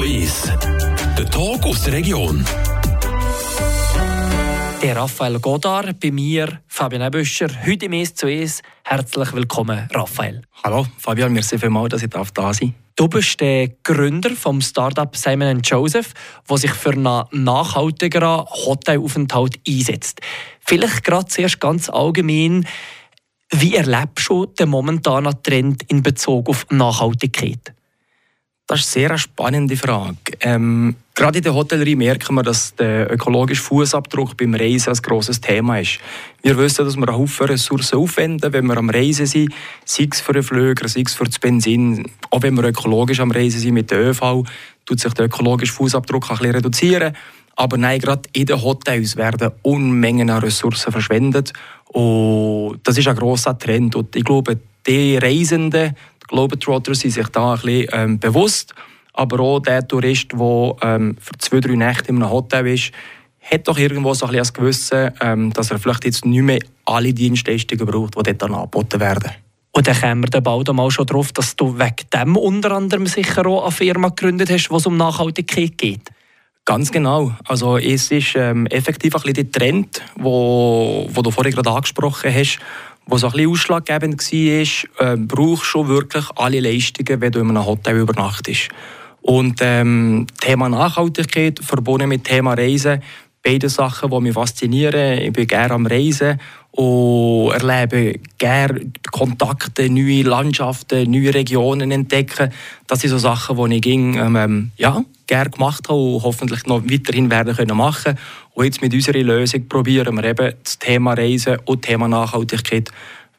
1. Der Talk aus der Region. Der Raphael Godard, bei mir Fabian Ebüscher, heute im «Es zu Es». Herzlich willkommen, Raphael. Hallo, Fabian, merci vielmals, dass ich da sein Du bist der Gründer vom Startup Simon Joseph, der sich für einen nachhaltigeren Hotelaufenthalt einsetzt. Vielleicht gerade zuerst ganz allgemein, wie erlebst du den momentanen Trend in Bezug auf Nachhaltigkeit? Das ist eine sehr spannende Frage. Ähm, gerade in der Hotellerie merken wir, dass der ökologische Fußabdruck beim Reisen ein grosses Thema ist. Wir wissen, dass wir einen Haufen Ressourcen aufwenden, wenn wir am Reisen sind, sei es für den Flüger, sei es für das Benzin. Auch wenn wir ökologisch am Reisen sind mit der ÖV, tut sich der ökologische Fußabdruck ein bisschen reduzieren. Aber nein, gerade in den Hotels werden Unmengen an Ressourcen verschwendet. Und das ist ein grosser Trend. Und ich glaube, die Reisenden, die Globetrotters, sind sich da ein bisschen ähm, bewusst. Aber auch der Tourist, der ähm, für zwei, drei Nächte in einem Hotel ist, hat doch irgendwo so ein bisschen das Gewissen, ähm, dass er vielleicht jetzt nicht mehr alle Dienstleistungen braucht, die dort dann angeboten werden. Und dann kommen wir dann bald mal schon darauf, dass du wegen dem unter anderem sicher auch eine Firma gegründet hast, wo es um Nachhaltigkeit geht. Ganz genau. Also es ist ähm, effektiv ein bisschen der Trend, wo, wo du vorhin gerade angesprochen hast, wo so ein bisschen ausschlaggebend war, äh, brauchst schon wirklich alle Leistungen, wenn du in einem Hotel übernachtest. Und ähm, Thema Nachhaltigkeit verbunden mit Thema Reisen, beide Sachen, die mich faszinieren. Ich bin gerne am Reisen und erlebe gerne Kontakte, neue Landschaften, neue Regionen entdecken. Das sind so Sachen, die ich ähm, ja, gerne gemacht habe und hoffentlich noch weiterhin werden können machen. Und jetzt mit unserer Lösung probieren wir eben das Thema Reisen und das Thema Nachhaltigkeit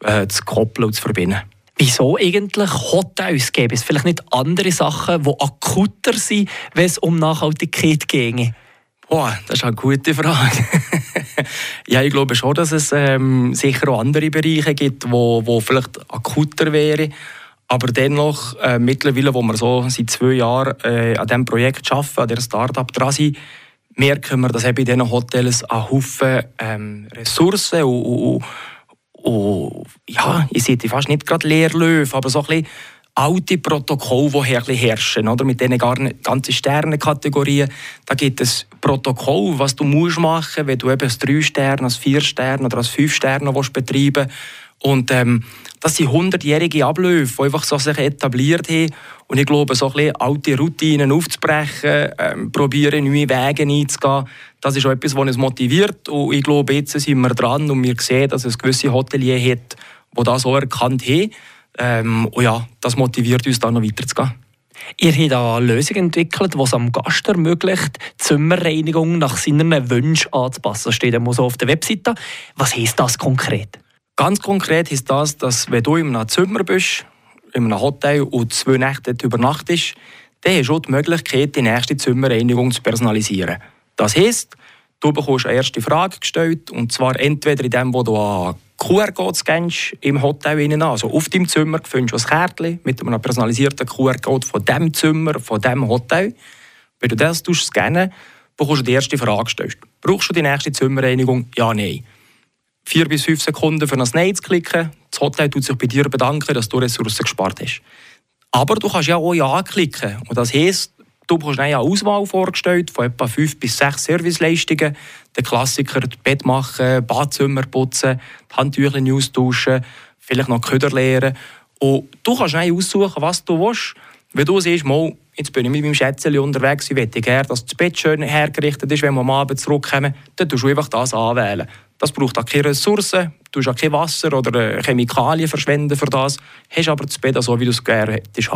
äh, zu koppeln und zu verbinden. Wieso eigentlich Hotels? Gäbe es vielleicht nicht andere Sachen, die akuter sind, wenn es um Nachhaltigkeit ginge? Boah, das ist eine gute Frage. ja, ich glaube schon, dass es ähm, sicher auch andere Bereiche gibt, wo, wo vielleicht akuter wären. Aber dennoch, äh, mittlerweile, wo wir so seit zwei Jahren äh, an diesem Projekt arbeiten, an diesem Start-up dran sind, merken wir, dass eben in diesen Hotels ein Haufen ähm, Ressourcen und, und, und, ja, ich sehe fast nicht gerade Leerlöwe, aber so ein bisschen alte Protokolle, die herrschen, oder? mit diesen ganzen Sternenkategorien. Da gibt es Protokoll, was du musst machen, wenn du eben als 3 Sterne, als 4 Sterne oder als 5 Sterne willst betreiben Und ähm, das sind hundertjährige Abläufe, die einfach so sich etabliert haben. Und ich glaube, so ein bisschen alte Routinen aufzubrechen, ähm, probieren, neue Wege einzugehen, das ist auch etwas, was uns motiviert. Und ich glaube, jetzt sind wir dran und wir sehen, dass es gewisse Hotelier hat, die das so erkannt haben ähm, und ja, das motiviert uns dann noch weiterzugehen. Ihr habt eine Lösung entwickelt, die es am Gast ermöglicht, die Zimmerreinigung nach seinen Wünschen anzupassen. Das steht immer so auf der Webseite. Was heisst das konkret? Ganz konkret heisst das, dass wenn du in einem Zimmer bist, in einem Hotel und zwei Nächte übernachtest, dann hast du die Möglichkeit, die nächste Zimmerreinigung zu personalisieren. Das heisst, du bekommst eine erste Frage gestellt, und zwar entweder in dem, wo du an QR-Code im Hotel innen Also auf deinem Zimmer findest du ein Kärtchen mit einem personalisierten QR-Code von dem Zimmer, von dem Hotel. Wenn du das scannen bekommst du die erste Frage gestellt. Brauchst du die nächste Zimmerreinigung? Ja, nein. Vier bis fünf Sekunden für ein Nein zu klicken. Das Hotel tut sich bei dir bedanken, dass du Ressourcen gespart hast. Aber du kannst ja auch Ja klicken. Und das heisst, Du bekommst eine Auswahl vorgestellt von etwa fünf bis sechs Serviceleistungen. Der Klassiker, das Bett machen, Badzimmer putzen, die Handtücher austauschen, vielleicht noch Köder leeren. Und du kannst aussuchen, was du willst. Wenn du siehst, mal, jetzt bin ich mit meinem Schätzchen unterwegs, ich möchte gerne, dass das Bett schön hergerichtet ist, wenn wir am Abend zurückkommen, dann tust du einfach das anwählen. Das braucht auch keine Ressourcen, du hast auch kein Wasser oder Chemikalien verschwenden für das, hast aber das Bett so, wie du es gerne hättest.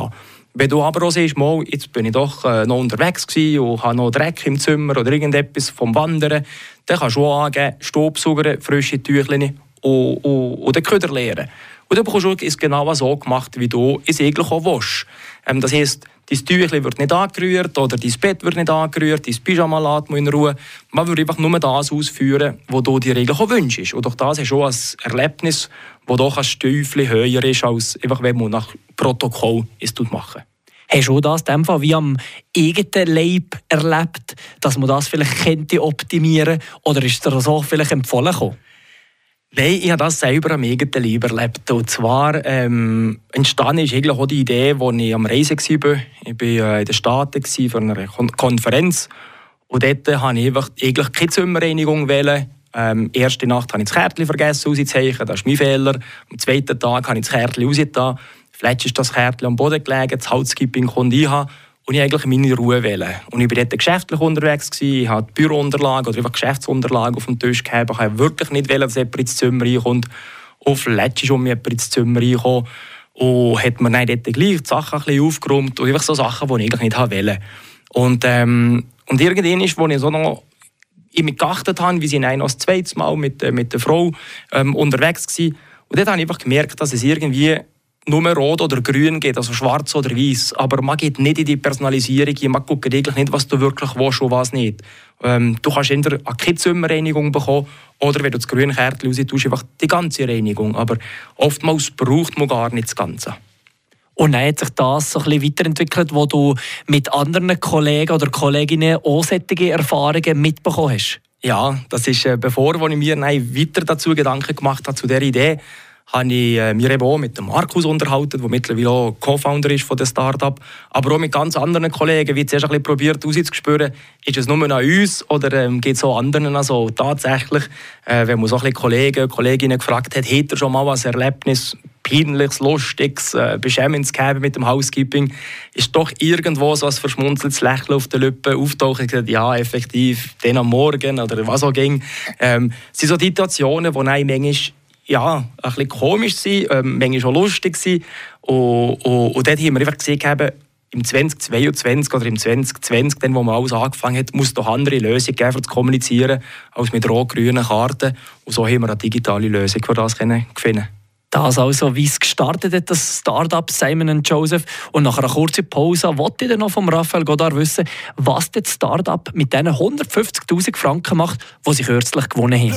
Wenn du aber auch siehst, mal, jetzt bin ich doch äh, noch unterwegs und habe noch Dreck im Zimmer oder irgendetwas vom Wandern, dann kannst du auch angeben, Staubsauger, frische Tüchlein und den Köder leeren. Und dann bekommst du es genau so gemacht, wie du es eigentlich auch willst. Ähm, das heisst, dein Tüchlein wird nicht angerührt oder dein Bett wird nicht angerührt, dein Pyjama lässt in Ruhe. Man würde einfach nur das ausführen, was du dir eigentlich auch wünschst. Und durch das hast du auch ein Erlebnis, das doch ein Stüfchen höher ist, als einfach, wenn man nach Protokoll es machen Hast du das in dem Fall wie am eigenen Leib erlebt, dass man das vielleicht könnte optimieren Oder ist dir das auch vielleicht empfohlen gekommen? Nein, ich habe das selber am eigenen Leib erlebt. Und zwar ähm, entstanden ist eigentlich auch die Idee, als ich am Reisen war. Ich war äh, in den Staaten für eine Konferenz. Und dort wollte ich eigentlich keine Zimmerreinigung. Wählen. Ähm, erste Nacht habe ich das Kärtchen vergessen rauszuzeichnen, das ist mein Fehler. Am zweiten Tag habe ich das Kärtchen rausgetan. Vielleicht ist das Kärtchen am Boden gelegen, das Housekeeping konnte ich haben. Und ich eigentlich meine Ruhe wählen. Und ich war dort geschäftlich unterwegs. Gewesen. Ich hatte Bürounterlagen oder einfach Geschäftsunterlagen auf dem Tisch gehabt. Ich wollte wirklich nicht, wählen, dass jemand ins Zimmer reinkommt. Vielleicht ist um mich jemand ins Zimmer reingekommen. Und hat mir dann dort gleich die Sachen ein bisschen aufgeräumt. Und einfach so Sachen, die ich eigentlich nicht wollte. Und, ähm, und irgendwann ist, wo ich so noch ich geachtet habe, wie sie ein das zweites Mal mit, äh, mit der Frau ähm, unterwegs war. Und dort habe ich einfach gemerkt, dass es irgendwie nur rot oder grün geht, also schwarz oder weiß. Aber man geht nicht in die Personalisierung, man guckt eigentlich nicht, was du wirklich willst und was nicht. Ähm, du kannst entweder eine Kitzimmerreinigung bekommen oder wenn du das grüne Kärtchen raus tust, einfach die ganze Reinigung. Aber oftmals braucht man gar nicht das Ganze. Und dann hat sich das so ein bisschen weiterentwickelt, wo du mit anderen Kollegen oder Kolleginnen auch solche Erfahrungen mitbekommen hast? Ja, das ist äh, bevor ich mir weiter dazu Gedanken gemacht habe, zu dieser Idee, habe ich äh, mich eben auch mit dem Markus unterhalten, der mittlerweile auch Co-Founder ist von der Startup, aber auch mit ganz anderen Kollegen, wie zuerst ein bisschen probiert auszuspüren, ist es nur an uns oder ähm, geht es auch anderen also tatsächlich, äh, wenn man so ein bisschen Kollegen, Kolleginnen gefragt hat, hat er schon mal ein Erlebnis, peinliches, lustiges, äh, beschämendes gehabt mit dem Housekeeping, ist doch irgendwo so ein verschmunzeltes Lächeln auf den Lippen auftauchen und gesagt, ja, effektiv, den am Morgen oder was auch ging. Ähm, es sind so Situationen, wo einem manchmal ja, ein bisschen komisch sein, ähm, manchmal schon lustig sein. Und, und, und dort haben wir einfach gesehen, im 2022 oder im 2020, dann, wo man alles angefangen hat, muss es doch andere Lösungen geben, um zu kommunizieren, als mit rot-grünen Karten. Und so haben wir eine digitale Lösung für das finden das also, wie es gestartet hat, das Startup Simon Joseph. Und nach einer kurzen Pause wollte ich dann noch von Raphael Godard wissen, was das Startup mit diesen 150.000 Franken macht, die sie kürzlich gewonnen haben.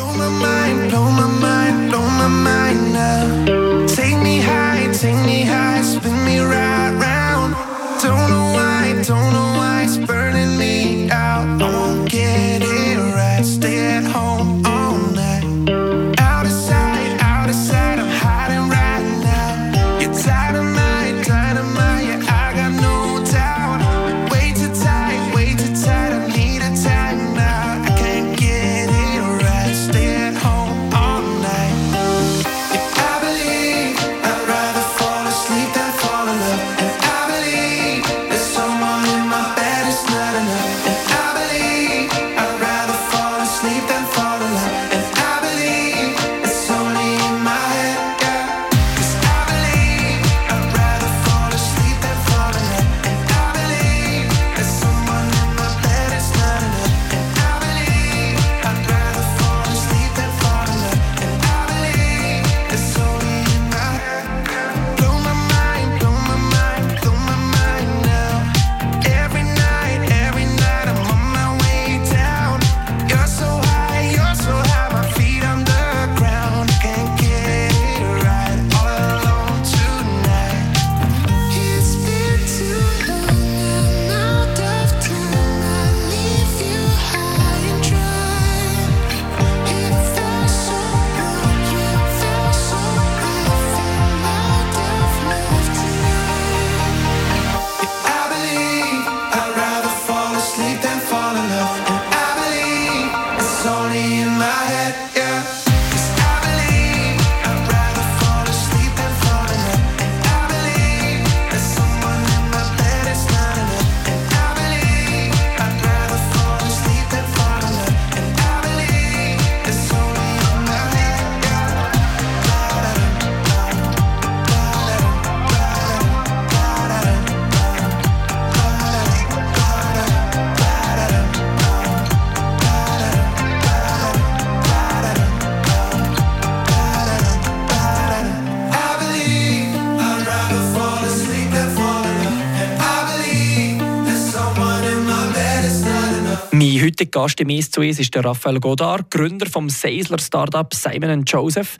Gast im «Eis zu uns» ist der Raphael Godard, Gründer vom Seisler Startup Simon Joseph.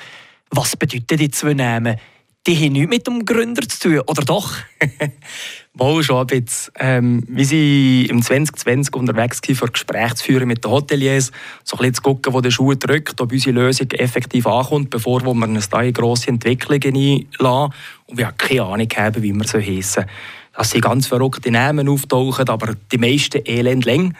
Was bedeuten die zwei Namen? Die haben nichts mit dem Gründer zu tun, oder doch? Wohl schon ein bisschen. Ähm, wir waren im 2020 unterwegs für Gespräche zu führen mit den Hoteliers, so ein bisschen zu gucken, wo der Schuh drückt, ob unsere Lösung effektiv ankommt, bevor wir uns da in grosse Entwicklungen einlassen. Und wir haben keine Ahnung, haben, wie wir so heissen. Dass sie ganz verrückte Namen auftauchen, aber die meisten elend lang.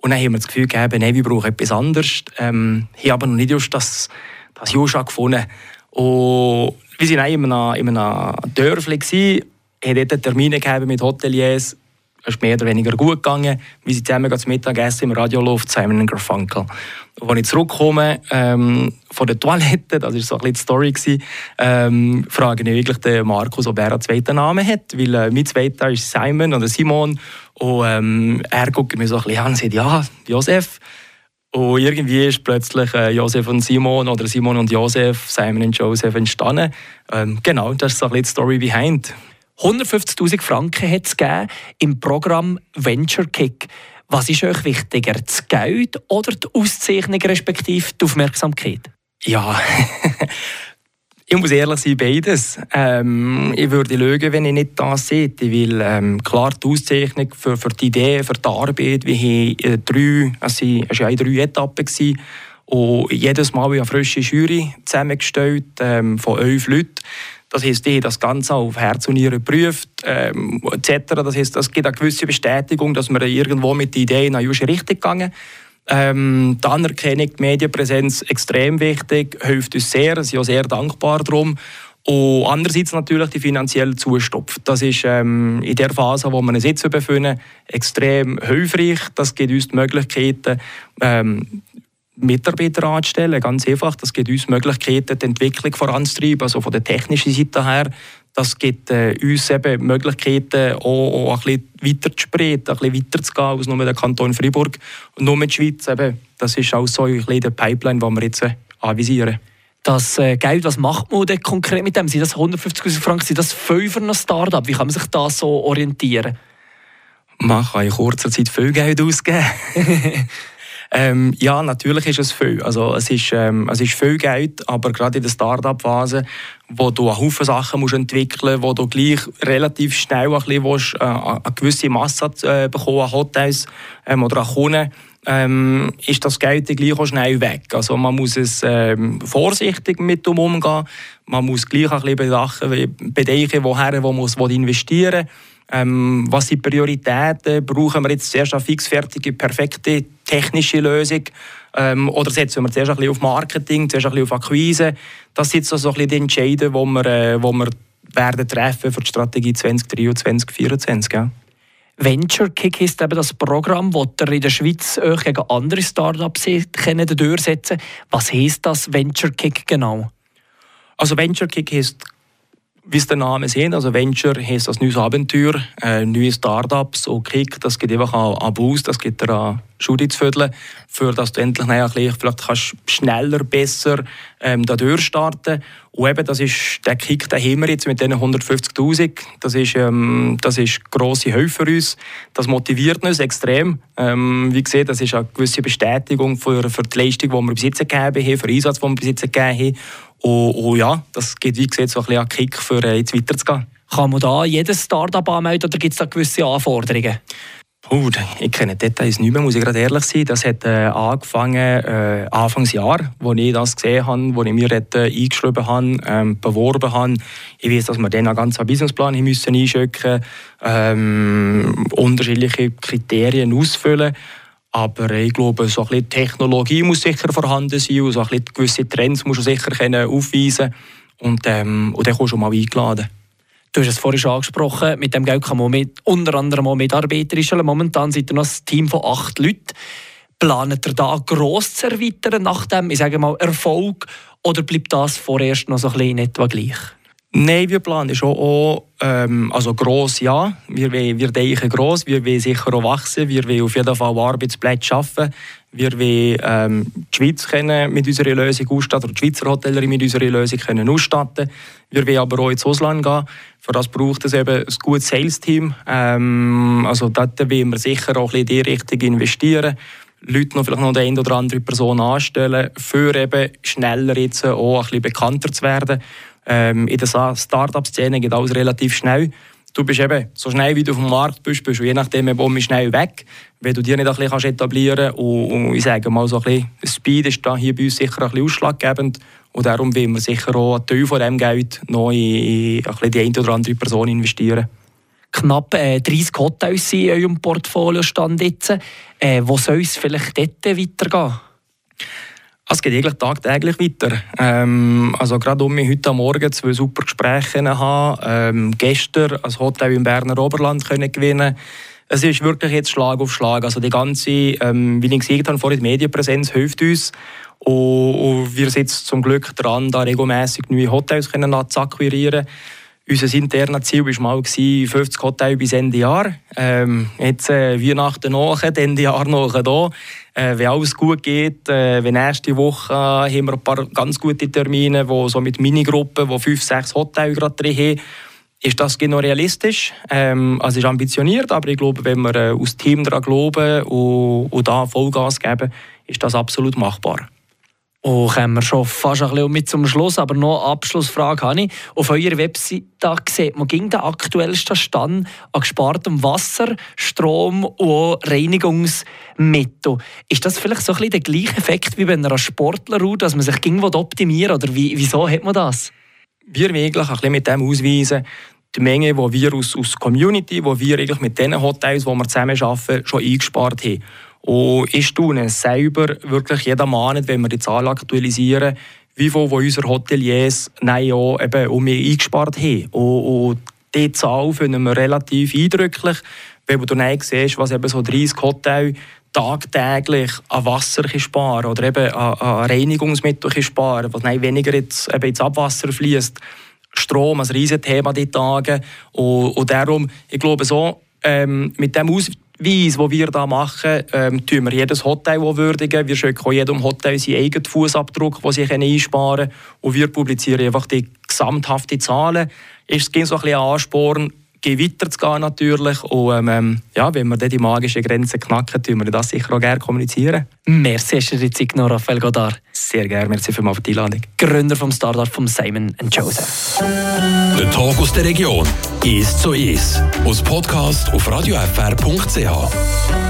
Und dann haben wir das Gefühl gehabt, nein, wir brauchen etwas anderes. Ähm, ich habe aber noch nicht just das, das Juscha gefunden. Und wir waren in einem, in einem Dörfli, haben dort Termine gegeben mit Hoteliers. Es ist mehr oder weniger gut gegangen. Wir sind zusammen zum Mittagessen im Radioluft Simon Garfunkel. Und als ich zurückkomme ähm, von der Toilette, das war so ein bisschen die Story, gewesen, ähm, frage ich wirklich den Markus, ob er einen zweiten Namen hat. Weil äh, mein zweiter ist Simon oder Simon. Und ähm, er guckt mir so ein bisschen an und sagt, ja, Josef. Und irgendwie ist plötzlich äh, Josef und Simon oder Simon und Josef, Simon und Joseph entstanden. Ähm, genau, das ist so ein bisschen die Story behind. 150.000 Franken hat es im Programm Venture Kick. Was ist euch wichtiger, das Geld oder die Auszeichnung respektive die Aufmerksamkeit? Ja, ich muss ehrlich sein, beides. Ähm, ich würde lügen, wenn ich nicht das sehe. Weil ähm, klar, die Auszeichnung für, für die Idee, für die Arbeit, wir haben äh, drei, also es war ja drei Etappen. Gewesen. Und jedes Mal eine frische Jury zusammengestellt ähm, von elf Leuten. Das heisst, die haben das Ganze auf Herz und Nieren geprüft, ähm, etc. Das heisst, es gibt eine gewisse Bestätigung, dass wir irgendwo mit den Ideen in die richtig gegangen ähm, die Anerkennung, die Medienpräsenz extrem wichtig, hilft uns sehr, sind auch sehr dankbar darum. Und andererseits natürlich die finanzielle Zustopf. Das ist ähm, in der Phase, wo wir uns jetzt befinden, extrem hilfreich. Das gibt uns die Möglichkeiten, ähm, Mitarbeiter anzustellen. Ganz einfach. Das gibt uns Möglichkeiten, die Entwicklung voranzutreiben, also von der technischen Seite her. Das gibt äh, uns eben Möglichkeiten, auch, auch ein bisschen weiter zu spreiten, ein bisschen weiter zu gehen als nur der Kanton Freiburg und nur die Schweiz. Eben. Das ist auch so ein bisschen der Pipeline, die wir jetzt äh, anvisieren. Das äh, Geld, was macht man denn konkret mit dem? Sind das 150'000 Franken? Sind das fünf für ein Start-up? Wie kann man sich da so orientieren? Man kann in kurzer Zeit viel Geld ausgeben. Ähm, ja, natürlich ist es viel. Also, es, ist, ähm, es ist viel Geld, aber gerade in der Start-up-Phase, wo du einen Haufen Sachen musst entwickeln musst, wo du gleich relativ schnell ein bisschen willst, äh, eine gewisse Masse äh, bekommen an Hotels ähm, oder an Kunden, ähm, ist das Geld gleich auch schnell weg. Also man muss es ähm, vorsichtig mit umgehen. Man muss gleich ein bisschen bedenken, woher wo wo investieren muss ähm, was sind Prioritäten? Brauchen wir jetzt zuerst eine fixfertige, perfekte technische Lösung? Ähm, oder setzen wir zuerst ein bisschen auf Marketing, zuerst ein bisschen auf Akquise? Das sind so, so ein bisschen die Entscheidungen, die wir, äh, die wir werden treffen für die Strategie 2023 2024. Ja. Venture Kick ist eben das Programm, das ihr in der Schweiz euch gegen andere Startups durchsetzen Was heisst das Venture Kick genau? Also Venture Kick heisst wie es der Name sehen, also Venture heißt das neues Abenteuer, äh, neue Startups und Kick, das gibt einfach einen Boost, das gibt dir einen Schudi zu vierteln, für dass du endlich naja, vielleicht kannst schneller, besser ähm, da durchstarten. Und eben, das ist der Kick, den haben wir jetzt mit diesen 150'000, das ist, ähm, das ist grosse Hilfe für uns, das motiviert uns extrem, ähm, wie gesagt, das ist eine gewisse Bestätigung für, für die Leistung, die wir bis jetzt gegeben haben, für den Einsatz, den wir bis jetzt gegeben haben und, und ja, das gibt wie gesagt so ein bisschen einen Kick, für äh, jetzt weiterzugehen. Kann man da jedes Startup anmelden oder gibt es da gewisse Anforderungen? Oh, ich kenne die Details nicht mehr, muss ich gerade ehrlich sein. Das hat äh, angefangen äh, Anfangsjahr, wo ich das gesehen habe, wo ich mir äh, eingeschrieben habe, ähm, beworben habe. Ich weiß, dass wir dann einen ganzen Businessplan müssen einschicken ähm, unterschiedliche Kriterien ausfüllen aber ich glaube, so ein bisschen Technologie muss sicher vorhanden sein und so ein bisschen gewisse Trends muss man sicher können aufweisen und, ähm, und dann kommst du mal eingeladen. Du hast es vorhin schon angesprochen, mit dem Geld kann man mit, unter anderem auch Mitarbeiter einstellen. Momentan seid ihr noch ein Team von acht Leuten. Planet ihr da gross zu erweitern nach dem, ich sage mal, Erfolg oder bleibt das vorerst noch so ein bisschen in etwa gleich? Nein, wir planen schon auch, ähm, also gross ja, wir, wir denken gross, wir wollen sicher auch wachsen, wir wollen auf jeden Fall Arbeitsplätze schaffen, wir wollen ähm, die Schweiz können mit unserer Lösung ausstatten, oder die Schweizer Hotellerie mit unserer Lösung können ausstatten. Wir wollen aber auch ins Ausland gehen, für das braucht es eben ein gutes Sales-Team, ähm, also dort wollen wir sicher auch in die Richtung investieren. Leute noch vielleicht noch eine oder andere Person anstellen, für eben schneller jetzt auch ein bisschen bekannter zu werden. Ähm, in der Start-up-Szene geht alles relativ schnell. du bist eben so schnell wie du auf dem Markt bist, bist du je nachdem eben schnell weg, wenn du dir nicht ein bisschen etablieren kannst. Und, und ich sage mal, so ein bisschen Speed ist da hier bei uns sicher ein bisschen ausschlaggebend. Und darum wollen wir sicher auch einen Teil von diesem Geld noch in, in die eine oder andere Person investieren. Knapp äh, 30 Hotels in eurem Portfolio stand jetzt. Äh, wo soll es vielleicht dort weitergehen? Es geht eigentlich tagtäglich weiter. Ähm, also gerade um mich heute Morgen zwei super Gespräche haben. Ähm, gestern ein Hotel im Berner Oberland können gewinnen. Es ist wirklich jetzt Schlag auf Schlag. Also die ganze, ähm, wie ich gesagt habe, vorhin die Medienpräsenz hilft uns. Und, und wir sind zum Glück dran, da regelmäßig neue Hotels können akquirieren. Unser internes Ziel war mal 50 Hotels bis Ende Jahr. Ähm, jetzt äh, Weihnachten nach, Ende Jahr noch hier. Äh, wenn alles gut geht, äh, wenn nächste Woche äh, haben wir ein paar ganz gute Termine, wo so mit Minigruppen, wo fünf, sechs Hotels gerade drin haben, ist das genau realistisch. Ähm, also es ist ambitioniert, aber ich glaube, wenn wir äh, aus Team daran glauben und, und da Vollgas geben, ist das absolut machbar. Oh, kommen wir schon fast ein bisschen mit zum Schluss, aber noch eine Abschlussfrage habe ich. Auf eurer Webseite sieht man ging der aktuellste Stand an gespartem Wasser, Strom und Reinigungsmittel. Ist das vielleicht so ein bisschen der gleiche Effekt wie bei einer Sportlerroute, dass man sich ging optimieren oder wie, wieso hat man das? Wir wollen eigentlich ein bisschen mit dem ausweisen, die Menge, die wir aus, aus Community, die wir eigentlich mit den Hotels, die wir zusammen arbeiten, schon eingespart haben. Und ich staune selber wirklich jeden Monat, wenn wir die Zahlen aktualisieren, wie viel unsere Hoteliers auch eben um mich eingespart haben. Und, und diese Zahl finden wir relativ eindrücklich, wenn du dann siehst, was eben so 30 Hotels tagtäglich an Wasser sparen oder eben an, an Reinigungsmittel sparen, was weniger jetzt eben ins Abwasser fließt. Strom, ein riesiges Thema die Tage. Und, und darum, ich glaube so, ähm, mit dem Aus Weise, die wir hier machen, ähm, tun wir jedes Hotel würdigen. Wir schicken jedem Hotel seinen eigenen Fußabdruck, den sie einsparen können. Und wir publizieren einfach die gesamthaften Zahlen. Es gibt so ein bisschen Ansporn, weiterzugehen natürlich. Und ähm, ja, wenn wir dann die magische Grenze knacken, tun wir das sicher auch gerne kommunizieren. Merci, hast du die Zeit genommen, Raphael Godard. Sehr gerne, merci für die Einladung. Gründer vom Startup von Simon Joseph. Der Talk aus der Region ist so ist. Aus Podcast auf radiofr.ch.